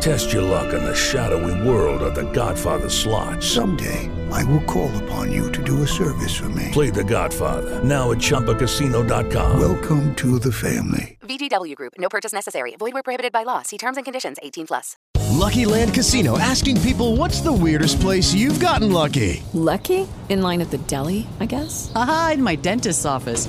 Test your luck in the shadowy world of The Godfather slot. Someday, I will call upon you to do a service for me. Play The Godfather now at ChumbaCasino.com. Welcome to the family. VGW Group. No purchase necessary. Void where prohibited by law. See terms and conditions. 18 plus. Lucky Land Casino asking people, "What's the weirdest place you've gotten lucky?" Lucky? In line at the deli, I guess. Aha, in my dentist's office.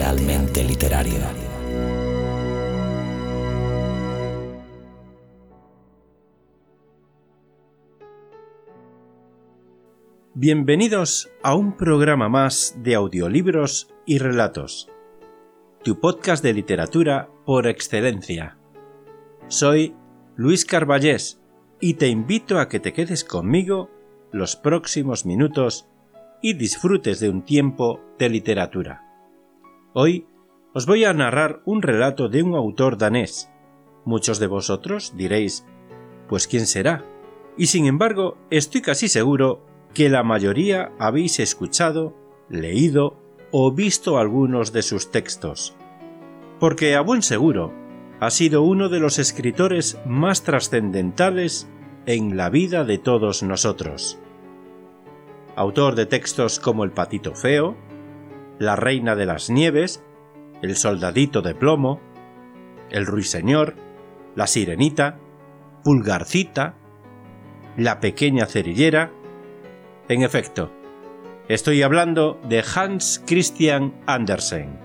Literalmente literario. Bienvenidos a un programa más de audiolibros y relatos, tu podcast de literatura por excelencia. Soy Luis Carballés y te invito a que te quedes conmigo los próximos minutos y disfrutes de un tiempo de literatura. Hoy os voy a narrar un relato de un autor danés. Muchos de vosotros diréis, pues ¿quién será? Y sin embargo, estoy casi seguro que la mayoría habéis escuchado, leído o visto algunos de sus textos. Porque a buen seguro ha sido uno de los escritores más trascendentales en la vida de todos nosotros. Autor de textos como El patito feo, La reina de las nieves, El soldadito de plomo, El ruiseñor, La sirenita, Pulgarcita, La pequeña cerillera, en efecto, estoy hablando de Hans Christian Andersen.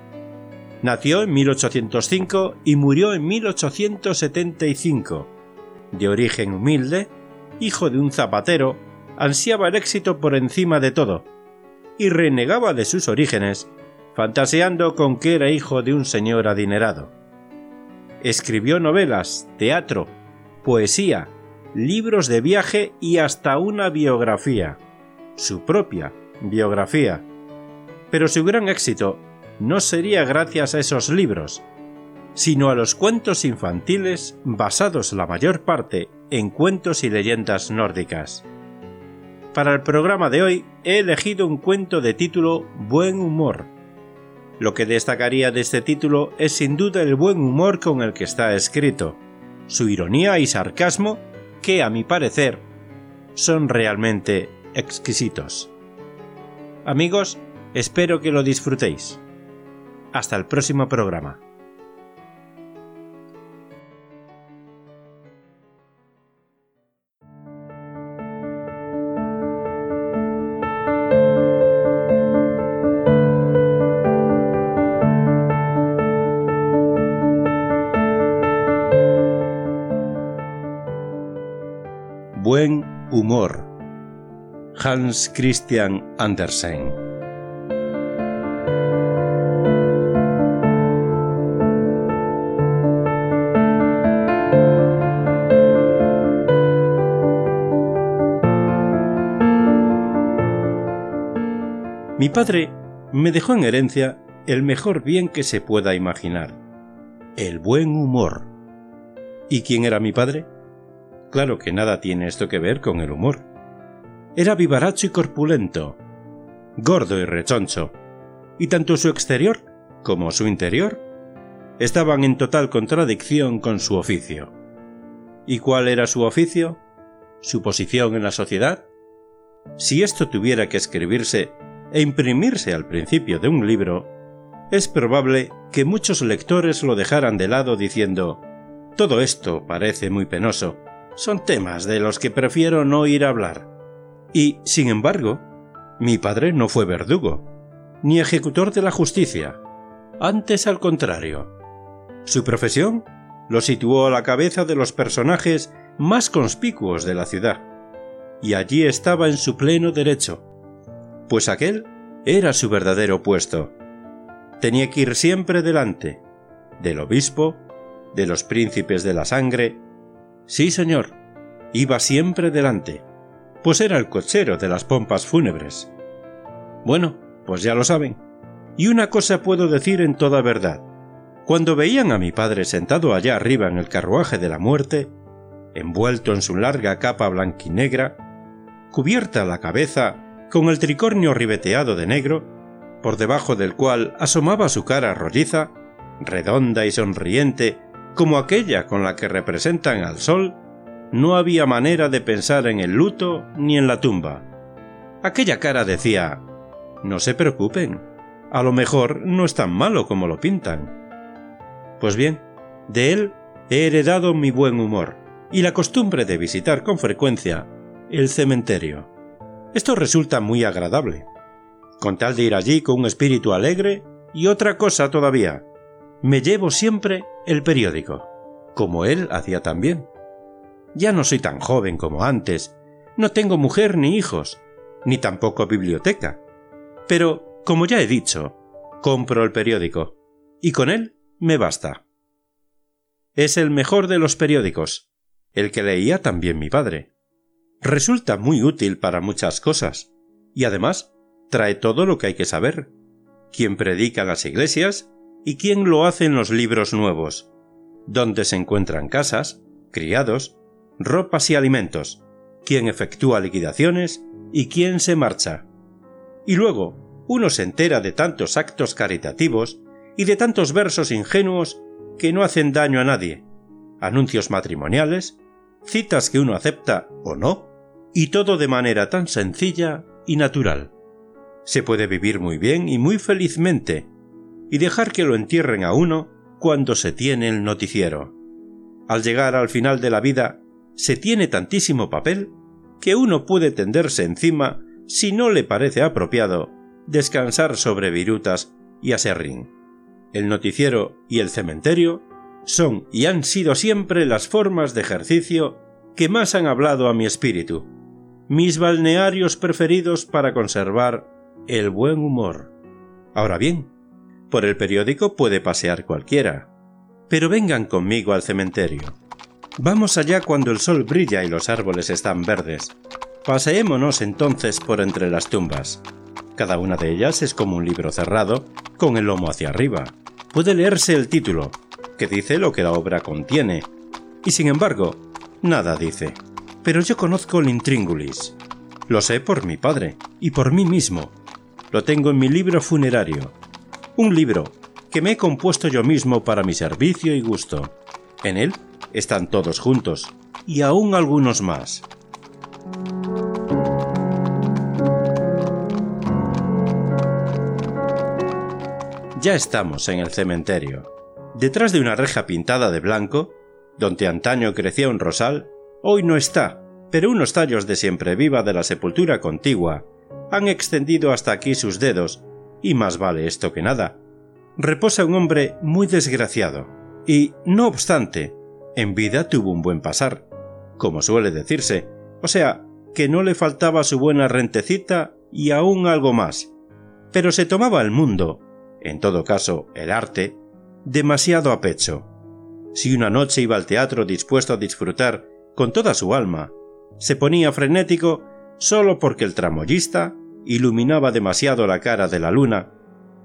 Nació en 1805 y murió en 1875. De origen humilde, hijo de un zapatero, ansiaba el éxito por encima de todo, y renegaba de sus orígenes, fantaseando con que era hijo de un señor adinerado. Escribió novelas, teatro, poesía, libros de viaje y hasta una biografía su propia biografía. Pero su gran éxito no sería gracias a esos libros, sino a los cuentos infantiles basados la mayor parte en cuentos y leyendas nórdicas. Para el programa de hoy he elegido un cuento de título Buen humor. Lo que destacaría de este título es sin duda el buen humor con el que está escrito, su ironía y sarcasmo que, a mi parecer, son realmente exquisitos. Amigos, espero que lo disfrutéis. Hasta el próximo programa. Buen humor. Hans Christian Andersen. Mi padre me dejó en herencia el mejor bien que se pueda imaginar, el buen humor. ¿Y quién era mi padre? Claro que nada tiene esto que ver con el humor. Era vivaracho y corpulento, gordo y rechoncho, y tanto su exterior como su interior estaban en total contradicción con su oficio. ¿Y cuál era su oficio? ¿Su posición en la sociedad? Si esto tuviera que escribirse e imprimirse al principio de un libro, es probable que muchos lectores lo dejaran de lado diciendo todo esto parece muy penoso, son temas de los que prefiero no ir a hablar. Y, sin embargo, mi padre no fue verdugo, ni ejecutor de la justicia, antes al contrario. Su profesión lo situó a la cabeza de los personajes más conspicuos de la ciudad, y allí estaba en su pleno derecho, pues aquel era su verdadero puesto. Tenía que ir siempre delante, del obispo, de los príncipes de la sangre. Sí, señor, iba siempre delante, pues era el cochero de las pompas fúnebres. Bueno, pues ya lo saben. Y una cosa puedo decir en toda verdad. Cuando veían a mi padre sentado allá arriba en el carruaje de la muerte, envuelto en su larga capa blanquinegra, cubierta la cabeza con el tricornio ribeteado de negro, por debajo del cual asomaba su cara rolliza, redonda y sonriente como aquella con la que representan al sol, no había manera de pensar en el luto ni en la tumba. Aquella cara decía No se preocupen, a lo mejor no es tan malo como lo pintan. Pues bien, de él he heredado mi buen humor y la costumbre de visitar con frecuencia el cementerio. Esto resulta muy agradable, con tal de ir allí con un espíritu alegre y otra cosa todavía. Me llevo siempre el periódico, como él hacía también. Ya no soy tan joven como antes, no tengo mujer ni hijos, ni tampoco biblioteca. Pero, como ya he dicho, compro el periódico, y con él me basta. Es el mejor de los periódicos, el que leía también mi padre. Resulta muy útil para muchas cosas, y además trae todo lo que hay que saber. Quién predica en las iglesias y quién lo hace en los libros nuevos, dónde se encuentran casas, criados, ropas y alimentos, quién efectúa liquidaciones y quién se marcha. Y luego, uno se entera de tantos actos caritativos y de tantos versos ingenuos que no hacen daño a nadie, anuncios matrimoniales, citas que uno acepta o no, y todo de manera tan sencilla y natural. Se puede vivir muy bien y muy felizmente, y dejar que lo entierren a uno cuando se tiene el noticiero. Al llegar al final de la vida, se tiene tantísimo papel que uno puede tenderse encima si no le parece apropiado descansar sobre virutas y aserrín. El noticiero y el cementerio son y han sido siempre las formas de ejercicio que más han hablado a mi espíritu, mis balnearios preferidos para conservar el buen humor. Ahora bien, por el periódico puede pasear cualquiera, pero vengan conmigo al cementerio. Vamos allá cuando el sol brilla y los árboles están verdes. Paseémonos entonces por entre las tumbas. Cada una de ellas es como un libro cerrado, con el lomo hacia arriba. Puede leerse el título, que dice lo que la obra contiene, y sin embargo, nada dice. Pero yo conozco el intríngulis. Lo sé por mi padre y por mí mismo. Lo tengo en mi libro funerario. Un libro que me he compuesto yo mismo para mi servicio y gusto. En él están todos juntos, y aún algunos más. Ya estamos en el cementerio. Detrás de una reja pintada de blanco, donde antaño crecía un rosal, hoy no está, pero unos tallos de siempre viva de la sepultura contigua han extendido hasta aquí sus dedos, y más vale esto que nada. Reposa un hombre muy desgraciado, y, no obstante, en vida tuvo un buen pasar, como suele decirse, o sea, que no le faltaba su buena rentecita y aún algo más. Pero se tomaba el mundo en todo caso el arte, demasiado a pecho. Si una noche iba al teatro dispuesto a disfrutar con toda su alma, se ponía frenético solo porque el tramoyista iluminaba demasiado la cara de la luna,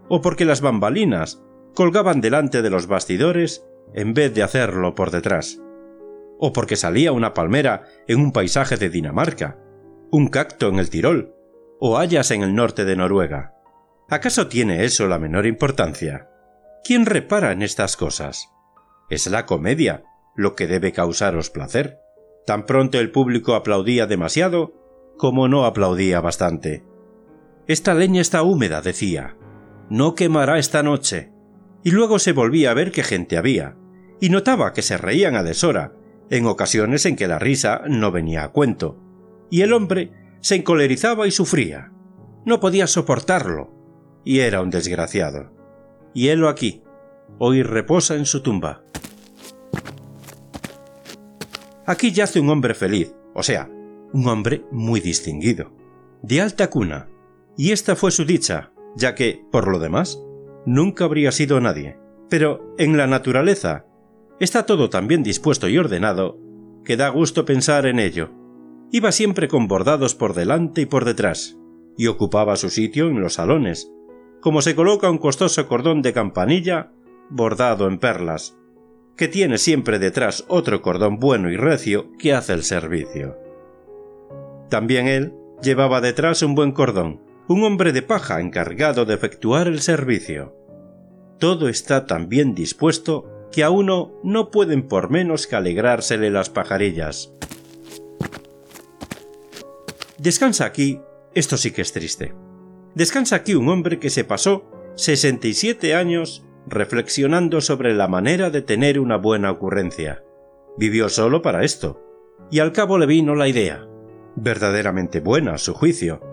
o porque las bambalinas colgaban delante de los bastidores en vez de hacerlo por detrás, o porque salía una palmera en un paisaje de Dinamarca, un cacto en el Tirol, o hayas en el norte de Noruega ¿Acaso tiene eso la menor importancia? ¿Quién repara en estas cosas? Es la comedia lo que debe causaros placer. Tan pronto el público aplaudía demasiado como no aplaudía bastante. Esta leña está húmeda, decía. No quemará esta noche. Y luego se volvía a ver qué gente había, y notaba que se reían a deshora, en ocasiones en que la risa no venía a cuento, y el hombre se encolerizaba y sufría. No podía soportarlo, y era un desgraciado. Y helo aquí, hoy reposa en su tumba. Aquí yace un hombre feliz, o sea, un hombre muy distinguido, de alta cuna, y esta fue su dicha, ya que, por lo demás, nunca habría sido nadie. Pero en la naturaleza está todo tan bien dispuesto y ordenado que da gusto pensar en ello. Iba siempre con bordados por delante y por detrás, y ocupaba su sitio en los salones, como se coloca un costoso cordón de campanilla bordado en perlas, que tiene siempre detrás otro cordón bueno y recio que hace el servicio. También él llevaba detrás un buen cordón, un hombre de paja encargado de efectuar el servicio. Todo está tan bien dispuesto que a uno no pueden por menos que alegrársele las pajarillas. Descansa aquí, esto sí que es triste. Descansa aquí un hombre que se pasó 67 años reflexionando sobre la manera de tener una buena ocurrencia. Vivió solo para esto, y al cabo le vino la idea, verdaderamente buena a su juicio,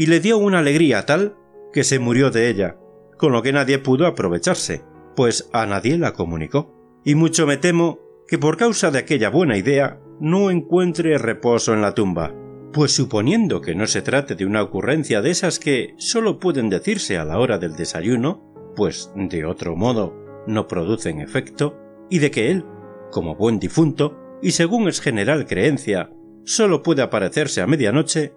y le dio una alegría tal que se murió de ella, con lo que nadie pudo aprovecharse, pues a nadie la comunicó. Y mucho me temo que por causa de aquella buena idea no encuentre reposo en la tumba, pues suponiendo que no se trate de una ocurrencia de esas que sólo pueden decirse a la hora del desayuno, pues de otro modo no producen efecto, y de que él, como buen difunto, y según es general creencia, sólo puede aparecerse a medianoche,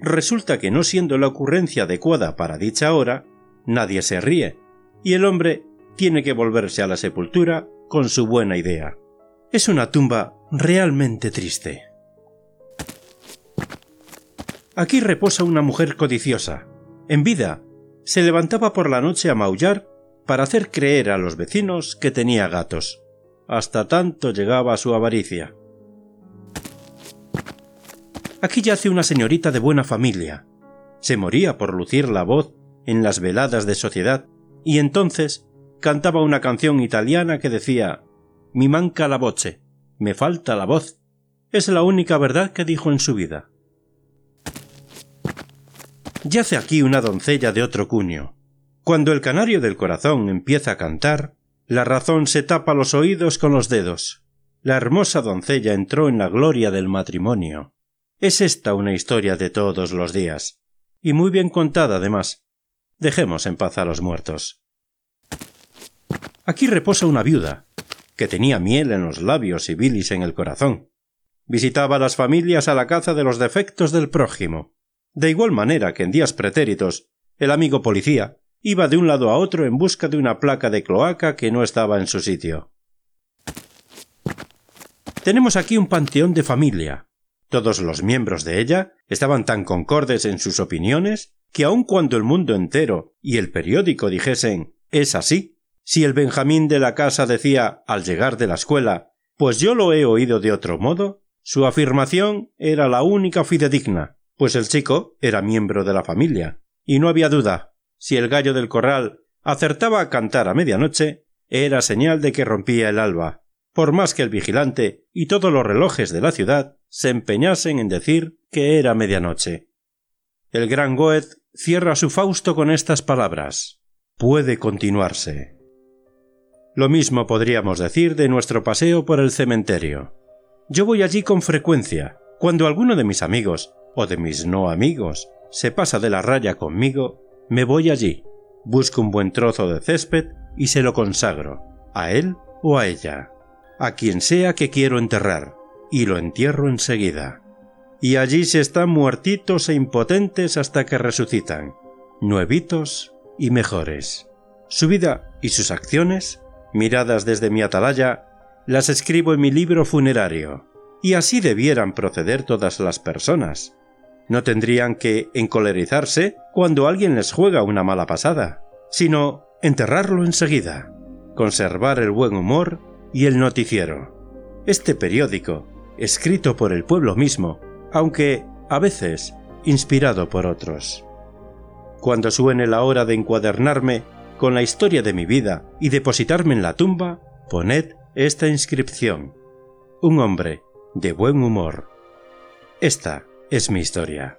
resulta que no siendo la ocurrencia adecuada para dicha hora, nadie se ríe, y el hombre tiene que volverse a la sepultura con su buena idea. Es una tumba realmente triste. Aquí reposa una mujer codiciosa. En vida, se levantaba por la noche a maullar para hacer creer a los vecinos que tenía gatos. Hasta tanto llegaba su avaricia. Aquí yace una señorita de buena familia. Se moría por lucir la voz en las veladas de sociedad, y entonces cantaba una canción italiana que decía Mi manca la voce, me falta la voz. Es la única verdad que dijo en su vida. Yace aquí una doncella de otro cuño. Cuando el canario del corazón empieza a cantar, la razón se tapa los oídos con los dedos. La hermosa doncella entró en la gloria del matrimonio. Es esta una historia de todos los días, y muy bien contada además. Dejemos en paz a los muertos. Aquí reposa una viuda, que tenía miel en los labios y bilis en el corazón. Visitaba las familias a la caza de los defectos del prójimo. De igual manera que en días pretéritos, el amigo policía iba de un lado a otro en busca de una placa de cloaca que no estaba en su sitio. Tenemos aquí un panteón de familia. Todos los miembros de ella estaban tan concordes en sus opiniones que aun cuando el mundo entero y el periódico dijesen es así, si el Benjamín de la casa decía al llegar de la escuela pues yo lo he oído de otro modo, su afirmación era la única fidedigna, pues el chico era miembro de la familia, y no había duda, si el gallo del corral acertaba a cantar a medianoche, era señal de que rompía el alba, por más que el vigilante y todos los relojes de la ciudad se empeñasen en decir que era medianoche. El gran Goethe cierra su Fausto con estas palabras puede continuarse. Lo mismo podríamos decir de nuestro paseo por el cementerio. Yo voy allí con frecuencia, cuando alguno de mis amigos o de mis no amigos se pasa de la raya conmigo, me voy allí, busco un buen trozo de césped y se lo consagro, a él o a ella, a quien sea que quiero enterrar, y lo entierro enseguida. Y allí se están muertitos e impotentes hasta que resucitan, nuevitos y mejores. Su vida y sus acciones, miradas desde mi atalaya, las escribo en mi libro funerario, y así debieran proceder todas las personas, No tendrían que encolerizarse cuando alguien les juega una mala pasada, sino enterrarlo enseguida, conservar el buen humor y el noticiero. Este periódico, escrito por el pueblo mismo, aunque a veces inspirado por otros. Cuando suene la hora de encuadernarme con la historia de mi vida y depositarme en la tumba, poned esta inscripción. Un hombre de buen humor. Esta es mi historia.